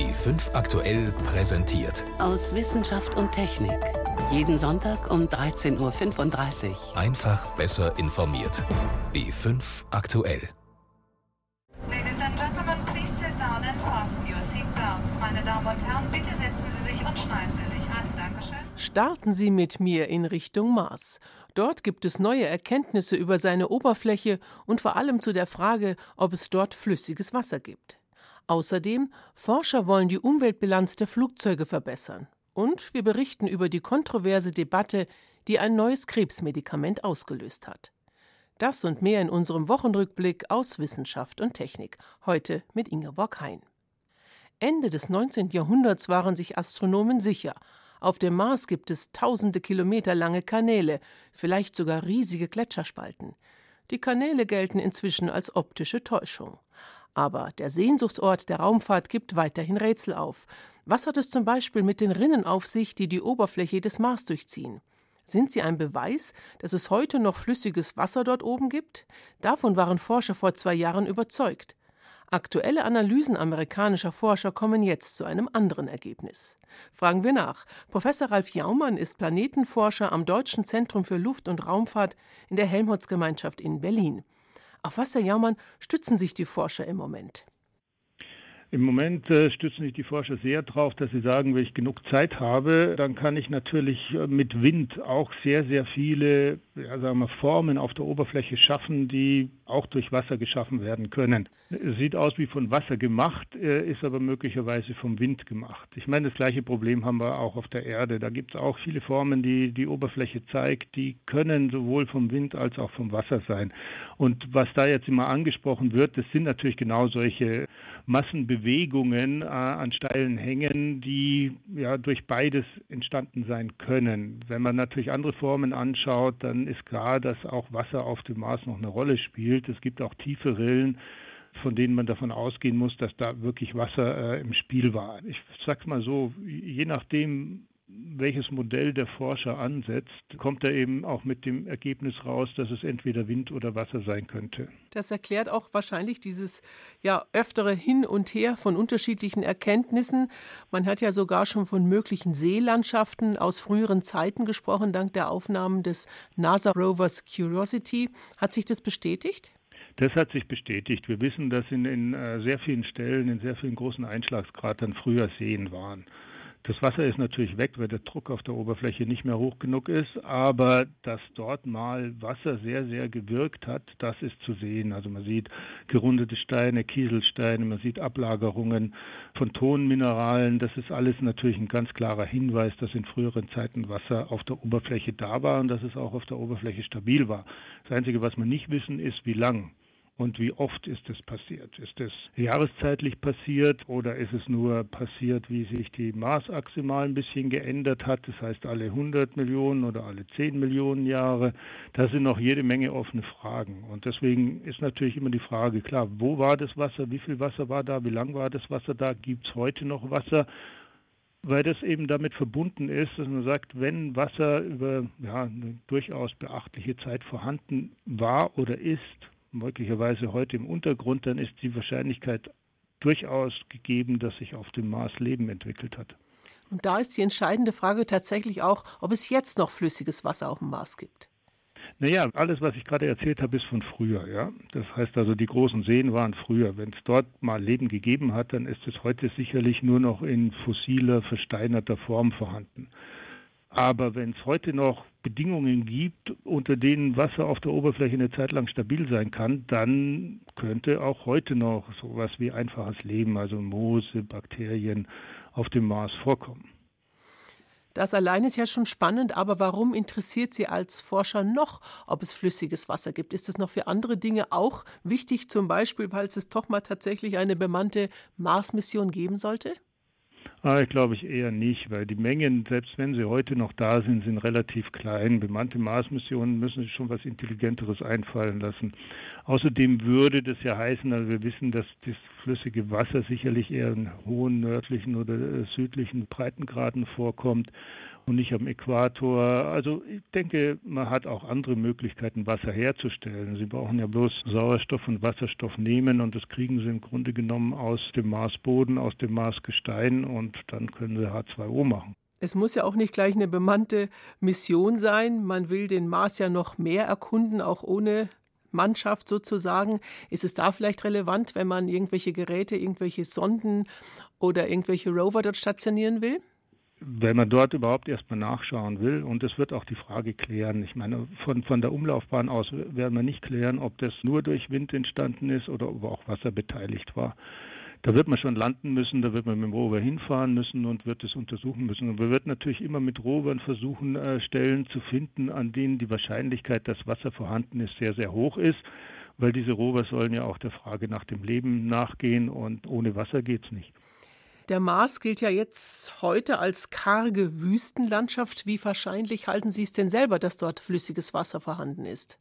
B5 aktuell präsentiert. Aus Wissenschaft und Technik. Jeden Sonntag um 13.35 Uhr. Einfach besser informiert. B5 aktuell. Ladies and Gentlemen, please sit down and fasten your seatbelts. Meine Damen und Herren, bitte setzen Sie sich und schneiden Sie sich an. Dankeschön. Starten Sie mit mir in Richtung Mars. Dort gibt es neue Erkenntnisse über seine Oberfläche und vor allem zu der Frage, ob es dort flüssiges Wasser gibt. Außerdem, Forscher wollen die Umweltbilanz der Flugzeuge verbessern. Und wir berichten über die kontroverse Debatte, die ein neues Krebsmedikament ausgelöst hat. Das und mehr in unserem Wochenrückblick aus Wissenschaft und Technik. Heute mit Ingeborg Hein. Ende des 19. Jahrhunderts waren sich Astronomen sicher. Auf dem Mars gibt es tausende Kilometer lange Kanäle, vielleicht sogar riesige Gletscherspalten. Die Kanäle gelten inzwischen als optische Täuschung. Aber der Sehnsuchtsort der Raumfahrt gibt weiterhin Rätsel auf. Was hat es zum Beispiel mit den Rinnen auf sich, die die Oberfläche des Mars durchziehen? Sind sie ein Beweis, dass es heute noch flüssiges Wasser dort oben gibt? Davon waren Forscher vor zwei Jahren überzeugt. Aktuelle Analysen amerikanischer Forscher kommen jetzt zu einem anderen Ergebnis. Fragen wir nach. Professor Ralf Jaumann ist Planetenforscher am Deutschen Zentrum für Luft- und Raumfahrt in der Helmholtz-Gemeinschaft in Berlin. Auf was, Herr Jaumann, stützen sich die Forscher im Moment? Im Moment äh, stützen sich die Forscher sehr darauf, dass sie sagen, wenn ich genug Zeit habe, dann kann ich natürlich äh, mit Wind auch sehr, sehr viele ja, sagen wir, Formen auf der Oberfläche schaffen, die auch durch Wasser geschaffen werden können. Sieht aus wie von Wasser gemacht, äh, ist aber möglicherweise vom Wind gemacht. Ich meine, das gleiche Problem haben wir auch auf der Erde. Da gibt es auch viele Formen, die die Oberfläche zeigt, die können sowohl vom Wind als auch vom Wasser sein. Und was da jetzt immer angesprochen wird, das sind natürlich genau solche Massenbewegungen äh, an steilen Hängen, die ja durch beides entstanden sein können. Wenn man natürlich andere Formen anschaut, dann ist klar, dass auch Wasser auf dem Mars noch eine Rolle spielt. Es gibt auch tiefe Rillen, von denen man davon ausgehen muss, dass da wirklich Wasser äh, im Spiel war. Ich sag's mal so, je nachdem, welches Modell der Forscher ansetzt, kommt er eben auch mit dem Ergebnis raus, dass es entweder Wind oder Wasser sein könnte. Das erklärt auch wahrscheinlich dieses ja öftere Hin und Her von unterschiedlichen Erkenntnissen. Man hat ja sogar schon von möglichen Seelandschaften aus früheren Zeiten gesprochen, dank der Aufnahmen des NASA Rovers Curiosity. Hat sich das bestätigt? Das hat sich bestätigt. Wir wissen, dass in, in äh, sehr vielen Stellen, in sehr vielen großen Einschlagskratern früher Seen waren. Das Wasser ist natürlich weg, weil der Druck auf der Oberfläche nicht mehr hoch genug ist, aber dass dort mal Wasser sehr, sehr gewirkt hat, das ist zu sehen. Also man sieht gerundete Steine, Kieselsteine, man sieht Ablagerungen von Tonmineralen. Das ist alles natürlich ein ganz klarer Hinweis, dass in früheren Zeiten Wasser auf der Oberfläche da war und dass es auch auf der Oberfläche stabil war. Das Einzige, was wir nicht wissen, ist, wie lang und wie oft ist es passiert? Ist es jahreszeitlich passiert oder ist es nur passiert, wie sich die Marsachse mal ein bisschen geändert hat? Das heißt alle 100 Millionen oder alle 10 Millionen Jahre. Da sind noch jede Menge offene Fragen. Und deswegen ist natürlich immer die Frage, klar, wo war das Wasser? Wie viel Wasser war da? Wie lang war das Wasser da? Gibt es heute noch Wasser? weil das eben damit verbunden ist, dass man sagt, wenn Wasser über ja, eine durchaus beachtliche Zeit vorhanden war oder ist, möglicherweise heute im Untergrund, dann ist die Wahrscheinlichkeit durchaus gegeben, dass sich auf dem Mars Leben entwickelt hat. Und da ist die entscheidende Frage tatsächlich auch, ob es jetzt noch flüssiges Wasser auf dem Mars gibt. Naja, alles, was ich gerade erzählt habe, ist von früher. Ja? Das heißt also, die großen Seen waren früher. Wenn es dort mal Leben gegeben hat, dann ist es heute sicherlich nur noch in fossiler, versteinerter Form vorhanden. Aber wenn es heute noch Bedingungen gibt, unter denen Wasser auf der Oberfläche eine Zeit lang stabil sein kann, dann könnte auch heute noch sowas wie einfaches Leben, also Moose, Bakterien auf dem Mars vorkommen. Das allein ist ja schon spannend, aber warum interessiert Sie als Forscher noch, ob es flüssiges Wasser gibt? Ist es noch für andere Dinge auch wichtig, zum Beispiel, weil es doch mal tatsächlich eine bemannte Mars-Mission geben sollte? Ah, ich glaube ich eher nicht, weil die Mengen, selbst wenn sie heute noch da sind, sind relativ klein. Bemannte Mars-Missionen müssen sich schon was Intelligenteres einfallen lassen. Außerdem würde das ja heißen, also wir wissen, dass das flüssige Wasser sicherlich eher in hohen nördlichen oder südlichen Breitengraden vorkommt. Und nicht am Äquator. Also ich denke, man hat auch andere Möglichkeiten, Wasser herzustellen. Sie brauchen ja bloß Sauerstoff und Wasserstoff nehmen und das kriegen sie im Grunde genommen aus dem Marsboden, aus dem Marsgestein und dann können sie H2O machen. Es muss ja auch nicht gleich eine bemannte Mission sein. Man will den Mars ja noch mehr erkunden, auch ohne Mannschaft sozusagen. Ist es da vielleicht relevant, wenn man irgendwelche Geräte, irgendwelche Sonden oder irgendwelche Rover dort stationieren will? Wenn man dort überhaupt erstmal nachschauen will, und es wird auch die Frage klären, ich meine, von, von der Umlaufbahn aus werden wir nicht klären, ob das nur durch Wind entstanden ist oder ob auch Wasser beteiligt war. Da wird man schon landen müssen, da wird man mit dem Rover hinfahren müssen und wird es untersuchen müssen. Und wir wird natürlich immer mit Rovern versuchen, äh, Stellen zu finden, an denen die Wahrscheinlichkeit, dass Wasser vorhanden ist, sehr, sehr hoch ist, weil diese Rover sollen ja auch der Frage nach dem Leben nachgehen und ohne Wasser geht es nicht. Der Mars gilt ja jetzt heute als karge Wüstenlandschaft. Wie wahrscheinlich halten Sie es denn selber, dass dort flüssiges Wasser vorhanden ist?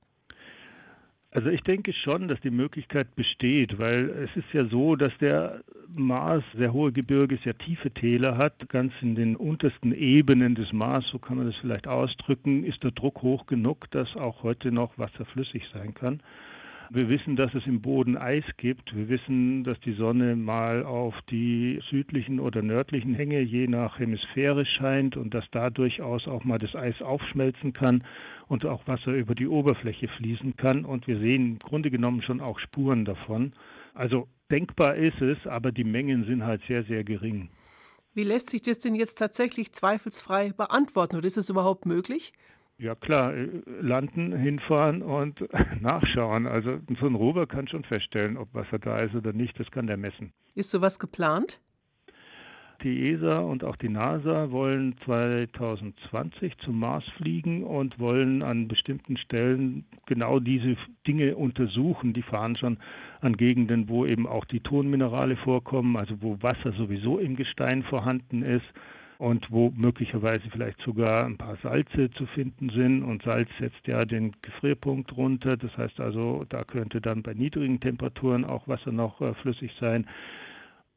Also ich denke schon, dass die Möglichkeit besteht, weil es ist ja so, dass der Mars sehr hohe Gebirge, sehr tiefe Täler hat. Ganz in den untersten Ebenen des Mars, so kann man das vielleicht ausdrücken, ist der Druck hoch genug, dass auch heute noch Wasser flüssig sein kann. Wir wissen, dass es im Boden Eis gibt. Wir wissen, dass die Sonne mal auf die südlichen oder nördlichen Hänge je nach Hemisphäre scheint und dass da durchaus auch mal das Eis aufschmelzen kann und auch Wasser über die Oberfläche fließen kann. Und wir sehen im Grunde genommen schon auch Spuren davon. Also denkbar ist es, aber die Mengen sind halt sehr, sehr gering. Wie lässt sich das denn jetzt tatsächlich zweifelsfrei beantworten oder ist es überhaupt möglich? Ja klar, äh, landen, hinfahren und nachschauen. Also so ein Rover kann schon feststellen, ob Wasser da ist oder nicht. Das kann der messen. Ist sowas geplant? Die ESA und auch die NASA wollen 2020 zum Mars fliegen und wollen an bestimmten Stellen genau diese Dinge untersuchen. Die fahren schon an Gegenden, wo eben auch die Tonminerale vorkommen, also wo Wasser sowieso im Gestein vorhanden ist und wo möglicherweise vielleicht sogar ein paar Salze zu finden sind. Und Salz setzt ja den Gefrierpunkt runter. Das heißt also, da könnte dann bei niedrigen Temperaturen auch Wasser noch äh, flüssig sein.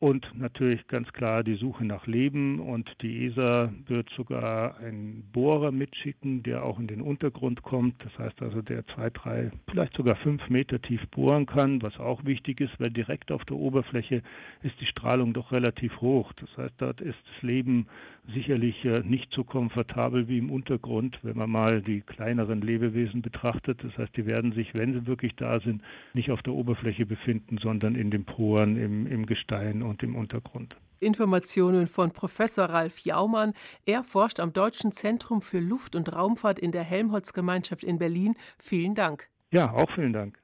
Und natürlich ganz klar die Suche nach Leben. Und die ESA wird sogar einen Bohrer mitschicken, der auch in den Untergrund kommt. Das heißt also, der zwei, drei, vielleicht sogar fünf Meter tief bohren kann, was auch wichtig ist, weil direkt auf der Oberfläche ist die Strahlung doch relativ hoch. Das heißt, dort ist das Leben sicherlich äh, nicht so komfortabel wie im Untergrund, wenn man mal die kleineren Lebewesen betrachtet. Das heißt, die werden sich, wenn sie wirklich da sind, nicht auf der Oberfläche befinden, sondern in den Poren, im, im Gestein und im Untergrund. Informationen von Professor Ralf Jaumann. Er forscht am Deutschen Zentrum für Luft- und Raumfahrt in der Helmholtz-Gemeinschaft in Berlin. Vielen Dank. Ja, auch vielen Dank.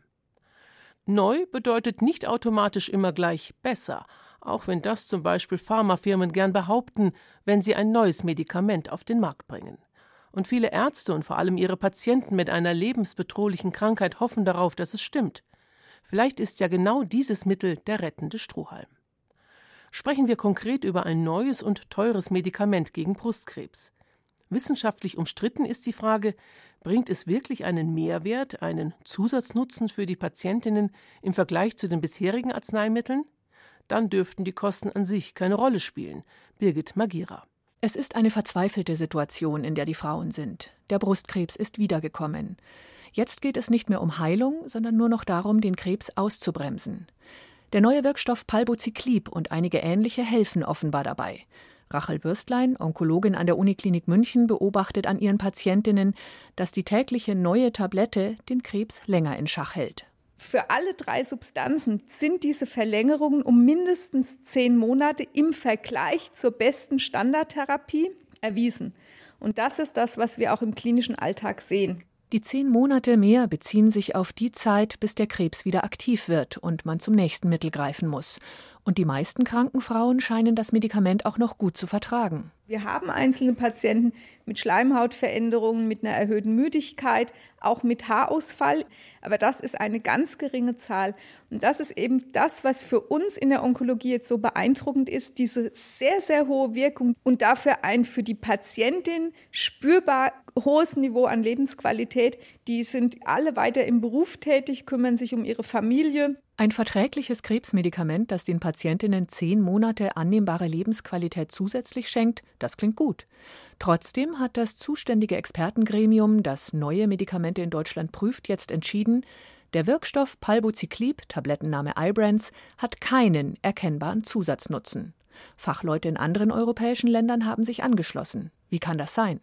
Neu bedeutet nicht automatisch immer gleich besser auch wenn das zum Beispiel Pharmafirmen gern behaupten, wenn sie ein neues Medikament auf den Markt bringen. Und viele Ärzte und vor allem ihre Patienten mit einer lebensbedrohlichen Krankheit hoffen darauf, dass es stimmt. Vielleicht ist ja genau dieses Mittel der rettende Strohhalm. Sprechen wir konkret über ein neues und teures Medikament gegen Brustkrebs. Wissenschaftlich umstritten ist die Frage, bringt es wirklich einen Mehrwert, einen Zusatznutzen für die Patientinnen im Vergleich zu den bisherigen Arzneimitteln? Dann dürften die Kosten an sich keine Rolle spielen. Birgit Magira. Es ist eine verzweifelte Situation, in der die Frauen sind. Der Brustkrebs ist wiedergekommen. Jetzt geht es nicht mehr um Heilung, sondern nur noch darum, den Krebs auszubremsen. Der neue Wirkstoff Palbociclib und einige ähnliche helfen offenbar dabei. Rachel Würstlein, Onkologin an der Uniklinik München, beobachtet an ihren Patientinnen, dass die tägliche neue Tablette den Krebs länger in Schach hält. Für alle drei Substanzen sind diese Verlängerungen um mindestens zehn Monate im Vergleich zur besten Standardtherapie erwiesen. Und das ist das, was wir auch im klinischen Alltag sehen. Die zehn Monate mehr beziehen sich auf die Zeit, bis der Krebs wieder aktiv wird und man zum nächsten Mittel greifen muss. Und die meisten kranken Frauen scheinen das Medikament auch noch gut zu vertragen. Wir haben einzelne Patienten mit Schleimhautveränderungen, mit einer erhöhten Müdigkeit, auch mit Haarausfall. Aber das ist eine ganz geringe Zahl. Und das ist eben das, was für uns in der Onkologie jetzt so beeindruckend ist, diese sehr, sehr hohe Wirkung und dafür ein für die Patientin spürbar hohes Niveau an Lebensqualität. Die sind alle weiter im Beruf tätig, kümmern sich um ihre Familie. Ein verträgliches Krebsmedikament, das den Patientinnen zehn Monate annehmbare Lebensqualität zusätzlich schenkt, das klingt gut. Trotzdem hat das zuständige Expertengremium, das neue Medikamente in Deutschland prüft, jetzt entschieden, der Wirkstoff Palbociclib, Tablettenname Ibrance, hat keinen erkennbaren Zusatznutzen. Fachleute in anderen europäischen Ländern haben sich angeschlossen. Wie kann das sein?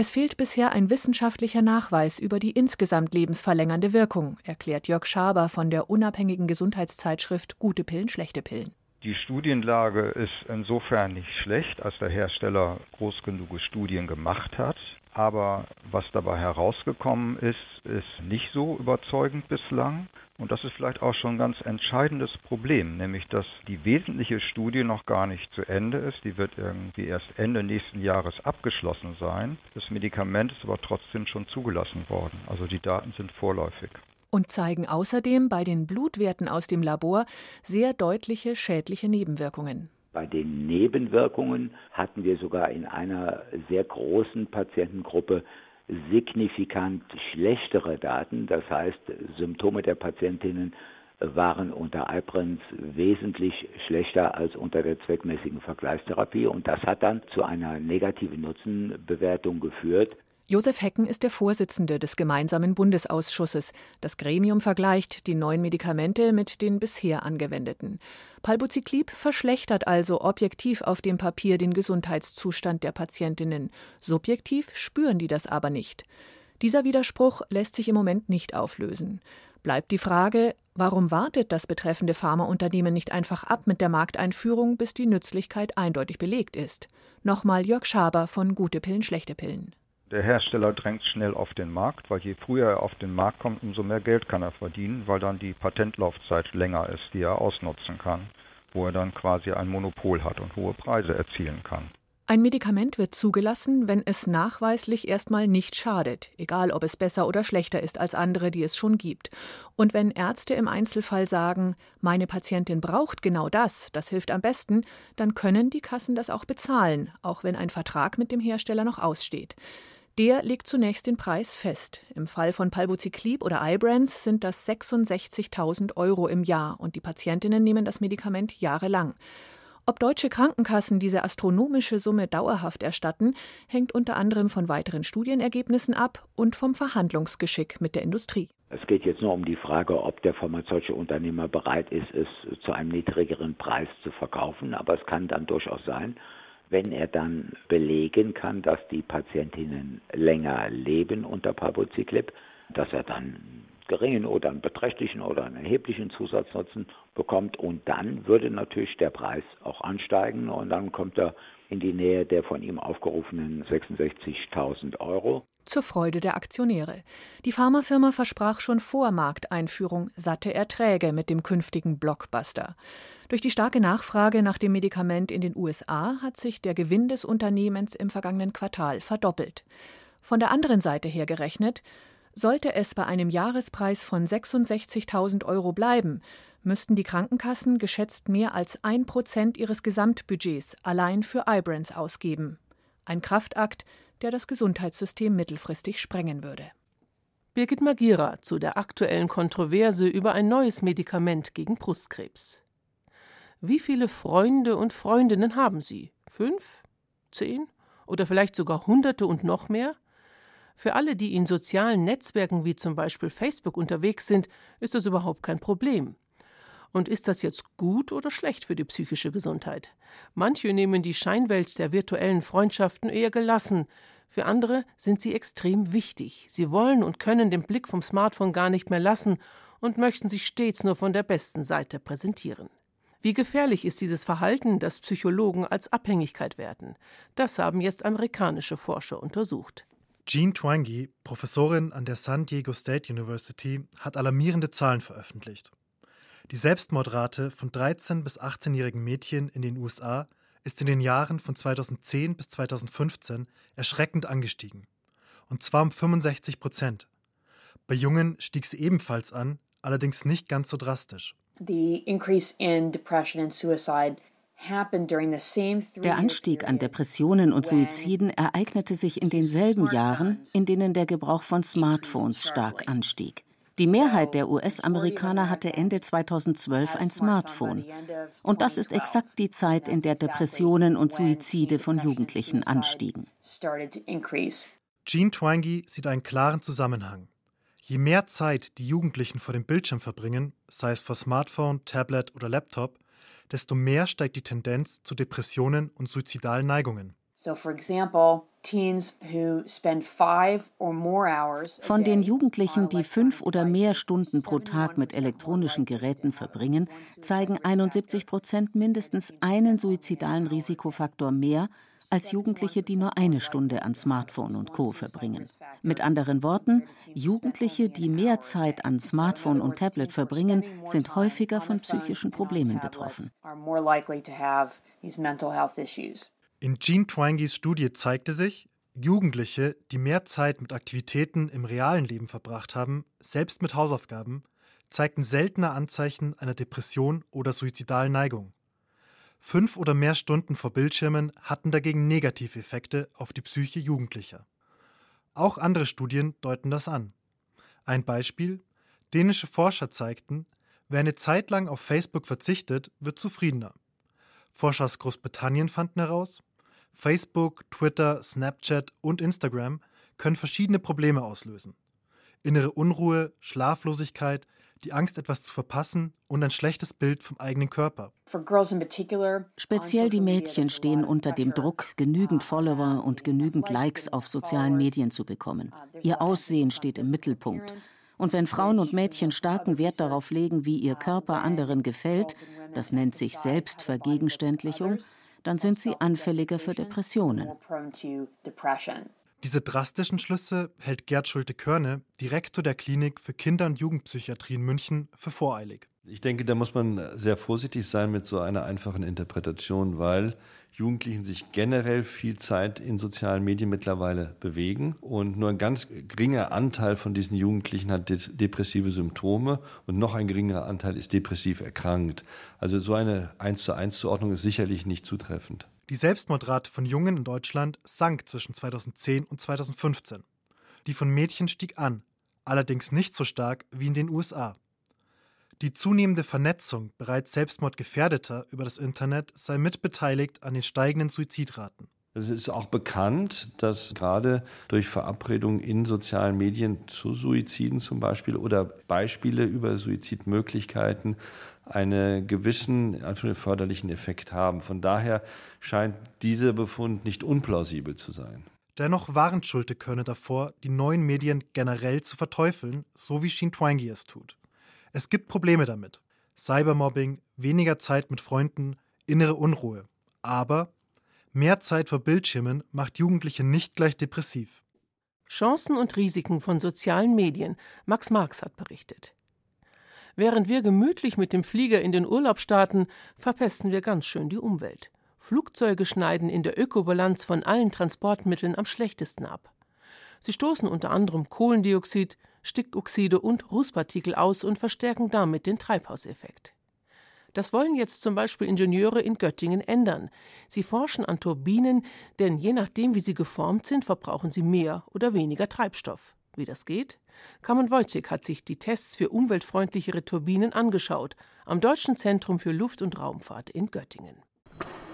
Es fehlt bisher ein wissenschaftlicher Nachweis über die insgesamt lebensverlängernde Wirkung, erklärt Jörg Schaber von der unabhängigen Gesundheitszeitschrift Gute Pillen, schlechte Pillen. Die Studienlage ist insofern nicht schlecht, als der Hersteller groß genug Studien gemacht hat. Aber was dabei herausgekommen ist, ist nicht so überzeugend bislang. Und das ist vielleicht auch schon ein ganz entscheidendes Problem, nämlich dass die wesentliche Studie noch gar nicht zu Ende ist. Die wird irgendwie erst Ende nächsten Jahres abgeschlossen sein. Das Medikament ist aber trotzdem schon zugelassen worden. Also die Daten sind vorläufig. Und zeigen außerdem bei den Blutwerten aus dem Labor sehr deutliche schädliche Nebenwirkungen. Bei den Nebenwirkungen hatten wir sogar in einer sehr großen Patientengruppe signifikant schlechtere Daten. Das heißt, Symptome der Patientinnen waren unter Ibrance wesentlich schlechter als unter der zweckmäßigen Vergleichstherapie und das hat dann zu einer negativen Nutzenbewertung geführt. Josef Hecken ist der Vorsitzende des gemeinsamen Bundesausschusses. Das Gremium vergleicht die neuen Medikamente mit den bisher angewendeten. Palbociclib verschlechtert also objektiv auf dem Papier den Gesundheitszustand der Patientinnen. Subjektiv spüren die das aber nicht. Dieser Widerspruch lässt sich im Moment nicht auflösen. Bleibt die Frage, warum wartet das betreffende Pharmaunternehmen nicht einfach ab mit der Markteinführung, bis die Nützlichkeit eindeutig belegt ist? Nochmal Jörg Schaber von Gute Pillen, schlechte Pillen. Der Hersteller drängt schnell auf den Markt, weil je früher er auf den Markt kommt, umso mehr Geld kann er verdienen, weil dann die Patentlaufzeit länger ist, die er ausnutzen kann, wo er dann quasi ein Monopol hat und hohe Preise erzielen kann. Ein Medikament wird zugelassen, wenn es nachweislich erstmal nicht schadet, egal ob es besser oder schlechter ist als andere, die es schon gibt. Und wenn Ärzte im Einzelfall sagen, meine Patientin braucht genau das, das hilft am besten, dann können die Kassen das auch bezahlen, auch wenn ein Vertrag mit dem Hersteller noch aussteht. Der legt zunächst den Preis fest. Im Fall von Palbociclib oder Ibrance sind das 66.000 Euro im Jahr und die Patientinnen nehmen das Medikament jahrelang. Ob deutsche Krankenkassen diese astronomische Summe dauerhaft erstatten, hängt unter anderem von weiteren Studienergebnissen ab und vom Verhandlungsgeschick mit der Industrie. Es geht jetzt nur um die Frage, ob der pharmazeutische Unternehmer bereit ist, es zu einem niedrigeren Preis zu verkaufen. Aber es kann dann durchaus sein, wenn er dann belegen kann, dass die Patientinnen länger leben unter Palbociclib, dass er dann geringen oder einen beträchtlichen oder einen erheblichen Zusatznutzen bekommt und dann würde natürlich der Preis auch ansteigen und dann kommt er in die Nähe der von ihm aufgerufenen 66.000 Euro. Zur Freude der Aktionäre. Die Pharmafirma versprach schon vor Markteinführung satte Erträge mit dem künftigen Blockbuster. Durch die starke Nachfrage nach dem Medikament in den USA hat sich der Gewinn des Unternehmens im vergangenen Quartal verdoppelt. Von der anderen Seite her gerechnet, sollte es bei einem Jahrespreis von 66.000 Euro bleiben, müssten die Krankenkassen geschätzt mehr als ein Prozent ihres Gesamtbudgets allein für Ibrance ausgeben. Ein Kraftakt, der das Gesundheitssystem mittelfristig sprengen würde. Birgit Magira zu der aktuellen Kontroverse über ein neues Medikament gegen Brustkrebs. Wie viele Freunde und Freundinnen haben Sie? Fünf? Zehn? Oder vielleicht sogar Hunderte und noch mehr? Für alle, die in sozialen Netzwerken wie zum Beispiel Facebook unterwegs sind, ist das überhaupt kein Problem. Und ist das jetzt gut oder schlecht für die psychische Gesundheit? Manche nehmen die Scheinwelt der virtuellen Freundschaften eher gelassen, für andere sind sie extrem wichtig. Sie wollen und können den Blick vom Smartphone gar nicht mehr lassen und möchten sich stets nur von der besten Seite präsentieren. Wie gefährlich ist dieses Verhalten, das Psychologen als Abhängigkeit werten? Das haben jetzt amerikanische Forscher untersucht. Jean Twangy, Professorin an der San Diego State University, hat alarmierende Zahlen veröffentlicht. Die Selbstmordrate von 13- bis 18-jährigen Mädchen in den USA ist in den Jahren von 2010 bis 2015 erschreckend angestiegen. Und zwar um 65 Prozent. Bei Jungen stieg sie ebenfalls an, allerdings nicht ganz so drastisch. Der Anstieg an Depressionen und Suiziden ereignete sich in denselben Jahren, in denen der Gebrauch von Smartphones stark anstieg. Die Mehrheit der US-Amerikaner hatte Ende 2012 ein Smartphone. Und das ist exakt die Zeit, in der Depressionen und Suizide von Jugendlichen anstiegen. Jean Twenge sieht einen klaren Zusammenhang. Je mehr Zeit die Jugendlichen vor dem Bildschirm verbringen, sei es vor Smartphone, Tablet oder Laptop, desto mehr steigt die Tendenz zu Depressionen und suizidalen Neigungen. Von den Jugendlichen, die fünf oder mehr Stunden pro Tag mit elektronischen Geräten verbringen, zeigen 71 Prozent mindestens einen suizidalen Risikofaktor mehr als Jugendliche, die nur eine Stunde an Smartphone und Co verbringen. Mit anderen Worten, Jugendliche, die mehr Zeit an Smartphone und Tablet verbringen, sind häufiger von psychischen Problemen betroffen. In Jean Twangies Studie zeigte sich, Jugendliche, die mehr Zeit mit Aktivitäten im realen Leben verbracht haben, selbst mit Hausaufgaben, zeigten seltener Anzeichen einer Depression oder suizidalen Neigung. Fünf oder mehr Stunden vor Bildschirmen hatten dagegen negative Effekte auf die Psyche Jugendlicher. Auch andere Studien deuten das an. Ein Beispiel: Dänische Forscher zeigten, wer eine Zeit lang auf Facebook verzichtet, wird zufriedener. Forscher aus Großbritannien fanden heraus, Facebook, Twitter, Snapchat und Instagram können verschiedene Probleme auslösen. Innere Unruhe, Schlaflosigkeit, die Angst, etwas zu verpassen und ein schlechtes Bild vom eigenen Körper. Speziell die Mädchen stehen unter dem Druck, genügend Follower und genügend Likes auf sozialen Medien zu bekommen. Ihr Aussehen steht im Mittelpunkt. Und wenn Frauen und Mädchen starken Wert darauf legen, wie ihr Körper anderen gefällt, das nennt sich Selbstvergegenständlichung, dann sind sie anfälliger für Depressionen. Diese drastischen Schlüsse hält Gerd Schulte-Körne, Direktor der Klinik für Kinder- und Jugendpsychiatrie in München, für voreilig. Ich denke, da muss man sehr vorsichtig sein mit so einer einfachen Interpretation, weil Jugendlichen sich generell viel Zeit in sozialen Medien mittlerweile bewegen und nur ein ganz geringer Anteil von diesen Jugendlichen hat depressive Symptome und noch ein geringerer Anteil ist depressiv erkrankt. Also so eine 1 zu 1 Zuordnung ist sicherlich nicht zutreffend. Die Selbstmordrate von Jungen in Deutschland sank zwischen 2010 und 2015. Die von Mädchen stieg an, allerdings nicht so stark wie in den USA. Die zunehmende Vernetzung bereits Selbstmordgefährdeter über das Internet sei mitbeteiligt an den steigenden Suizidraten. Es ist auch bekannt, dass gerade durch Verabredungen in sozialen Medien zu Suiziden zum Beispiel oder Beispiele über Suizidmöglichkeiten einen gewissen förderlichen Effekt haben. Von daher scheint dieser Befund nicht unplausibel zu sein. Dennoch warnt Schulte Körne davor, die neuen Medien generell zu verteufeln, so wie Shin Twangi es tut. Es gibt Probleme damit. Cybermobbing, weniger Zeit mit Freunden, innere Unruhe. Aber mehr Zeit vor Bildschirmen macht Jugendliche nicht gleich depressiv. Chancen und Risiken von sozialen Medien. Max Marx hat berichtet. Während wir gemütlich mit dem Flieger in den Urlaub starten, verpesten wir ganz schön die Umwelt. Flugzeuge schneiden in der Ökobilanz von allen Transportmitteln am schlechtesten ab. Sie stoßen unter anderem Kohlendioxid, Stickoxide und Rußpartikel aus und verstärken damit den Treibhauseffekt. Das wollen jetzt zum Beispiel Ingenieure in Göttingen ändern. Sie forschen an Turbinen, denn je nachdem, wie sie geformt sind, verbrauchen sie mehr oder weniger Treibstoff. Wie das geht? Carmen Wojcik hat sich die Tests für umweltfreundlichere Turbinen angeschaut am Deutschen Zentrum für Luft- und Raumfahrt in Göttingen.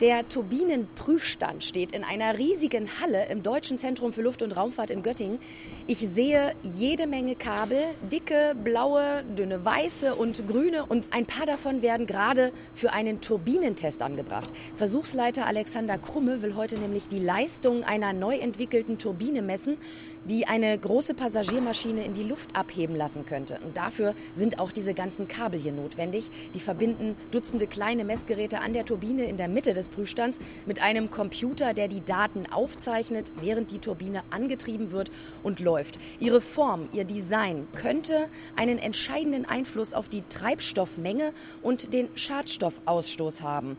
Der Turbinenprüfstand steht in einer riesigen Halle im Deutschen Zentrum für Luft- und Raumfahrt in Göttingen. Ich sehe jede Menge Kabel, dicke, blaue, dünne, weiße und grüne und ein paar davon werden gerade für einen Turbinentest angebracht. Versuchsleiter Alexander Krumme will heute nämlich die Leistung einer neu entwickelten Turbine messen, die eine große Passagiermaschine in die Luft abheben lassen könnte. Und dafür sind auch diese ganzen Kabel hier notwendig. Die verbinden Dutzende kleine Messgeräte an der Turbine in der Mitte des Prüfstands mit einem Computer, der die Daten aufzeichnet, während die Turbine angetrieben wird und läuft. Ihre Form, ihr Design könnte einen entscheidenden Einfluss auf die Treibstoffmenge und den Schadstoffausstoß haben.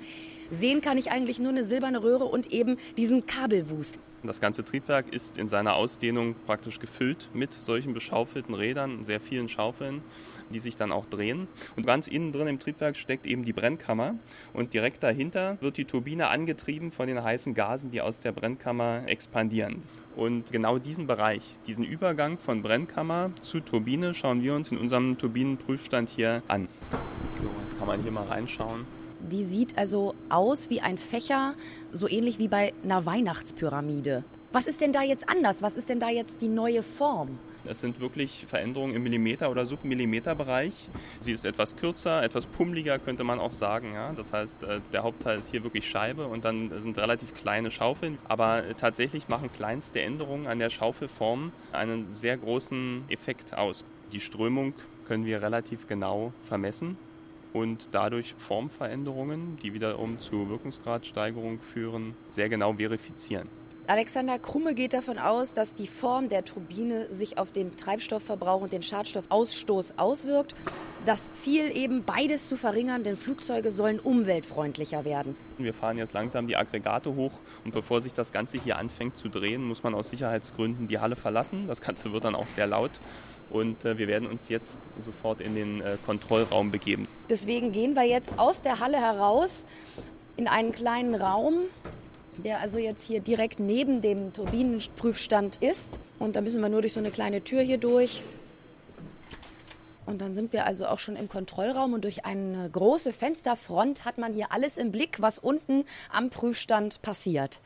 Sehen kann ich eigentlich nur eine silberne Röhre und eben diesen Kabelwust. Das ganze Triebwerk ist in seiner Ausdehnung praktisch gefüllt mit solchen beschaufelten Rädern, sehr vielen Schaufeln. Die sich dann auch drehen. Und ganz innen drin im Triebwerk steckt eben die Brennkammer und direkt dahinter wird die Turbine angetrieben von den heißen Gasen, die aus der Brennkammer expandieren. Und genau diesen Bereich, diesen Übergang von Brennkammer zu Turbine schauen wir uns in unserem Turbinenprüfstand hier an. So, jetzt kann man hier mal reinschauen. Die sieht also aus wie ein Fächer, so ähnlich wie bei einer Weihnachtspyramide. Was ist denn da jetzt anders? Was ist denn da jetzt die neue Form? Es sind wirklich Veränderungen im Millimeter- oder Submillimeterbereich. Sie ist etwas kürzer, etwas pummeliger, könnte man auch sagen. Ja? Das heißt, äh, der Hauptteil ist hier wirklich Scheibe und dann sind relativ kleine Schaufeln. Aber tatsächlich machen kleinste Änderungen an der Schaufelform einen sehr großen Effekt aus. Die Strömung können wir relativ genau vermessen und dadurch Formveränderungen, die wiederum zu Wirkungsgradsteigerung führen, sehr genau verifizieren. Alexander Krumme geht davon aus, dass die Form der Turbine sich auf den Treibstoffverbrauch und den Schadstoffausstoß auswirkt. Das Ziel eben beides zu verringern, denn Flugzeuge sollen umweltfreundlicher werden. Wir fahren jetzt langsam die Aggregate hoch und bevor sich das Ganze hier anfängt zu drehen, muss man aus Sicherheitsgründen die Halle verlassen. Das Ganze wird dann auch sehr laut und äh, wir werden uns jetzt sofort in den äh, Kontrollraum begeben. Deswegen gehen wir jetzt aus der Halle heraus in einen kleinen Raum, der also jetzt hier direkt neben dem Turbinenprüfstand ist. Und da müssen wir nur durch so eine kleine Tür hier durch. Und dann sind wir also auch schon im Kontrollraum und durch eine große Fensterfront hat man hier alles im Blick, was unten am Prüfstand passiert.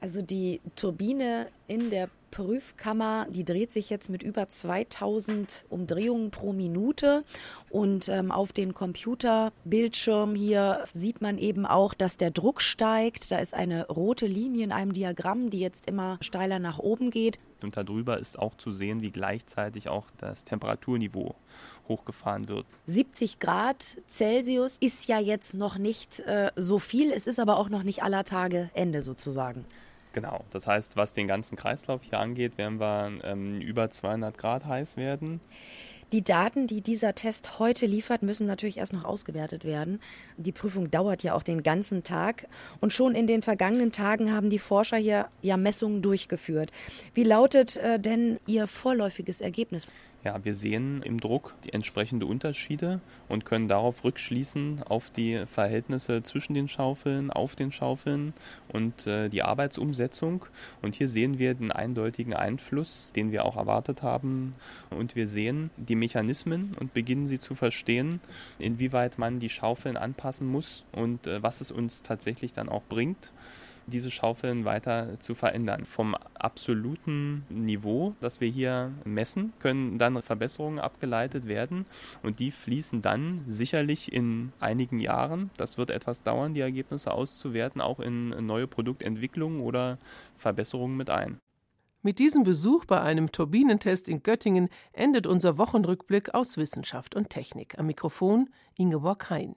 Also die Turbine in der Prüfkammer, die dreht sich jetzt mit über 2000 Umdrehungen pro Minute. Und ähm, auf den Computerbildschirm hier sieht man eben auch, dass der Druck steigt. Da ist eine rote Linie in einem Diagramm, die jetzt immer steiler nach oben geht. Und darüber ist auch zu sehen, wie gleichzeitig auch das Temperaturniveau hochgefahren wird. 70 Grad Celsius ist ja jetzt noch nicht äh, so viel. Es ist aber auch noch nicht aller Tage Ende sozusagen. Genau, das heißt, was den ganzen Kreislauf hier angeht, werden wir ähm, über 200 Grad heiß werden. Die Daten, die dieser Test heute liefert, müssen natürlich erst noch ausgewertet werden. Die Prüfung dauert ja auch den ganzen Tag. Und schon in den vergangenen Tagen haben die Forscher hier ja Messungen durchgeführt. Wie lautet äh, denn Ihr vorläufiges Ergebnis? Ja, wir sehen im Druck die entsprechenden Unterschiede und können darauf rückschließen auf die Verhältnisse zwischen den Schaufeln, auf den Schaufeln und äh, die Arbeitsumsetzung. Und hier sehen wir den eindeutigen Einfluss, den wir auch erwartet haben. Und wir sehen die Mechanismen und beginnen sie zu verstehen, inwieweit man die Schaufeln anpassen muss und äh, was es uns tatsächlich dann auch bringt diese Schaufeln weiter zu verändern. Vom absoluten Niveau, das wir hier messen, können dann Verbesserungen abgeleitet werden und die fließen dann sicherlich in einigen Jahren, das wird etwas dauern, die Ergebnisse auszuwerten, auch in neue Produktentwicklungen oder Verbesserungen mit ein. Mit diesem Besuch bei einem Turbinentest in Göttingen endet unser Wochenrückblick aus Wissenschaft und Technik. Am Mikrofon Ingeborg Hein.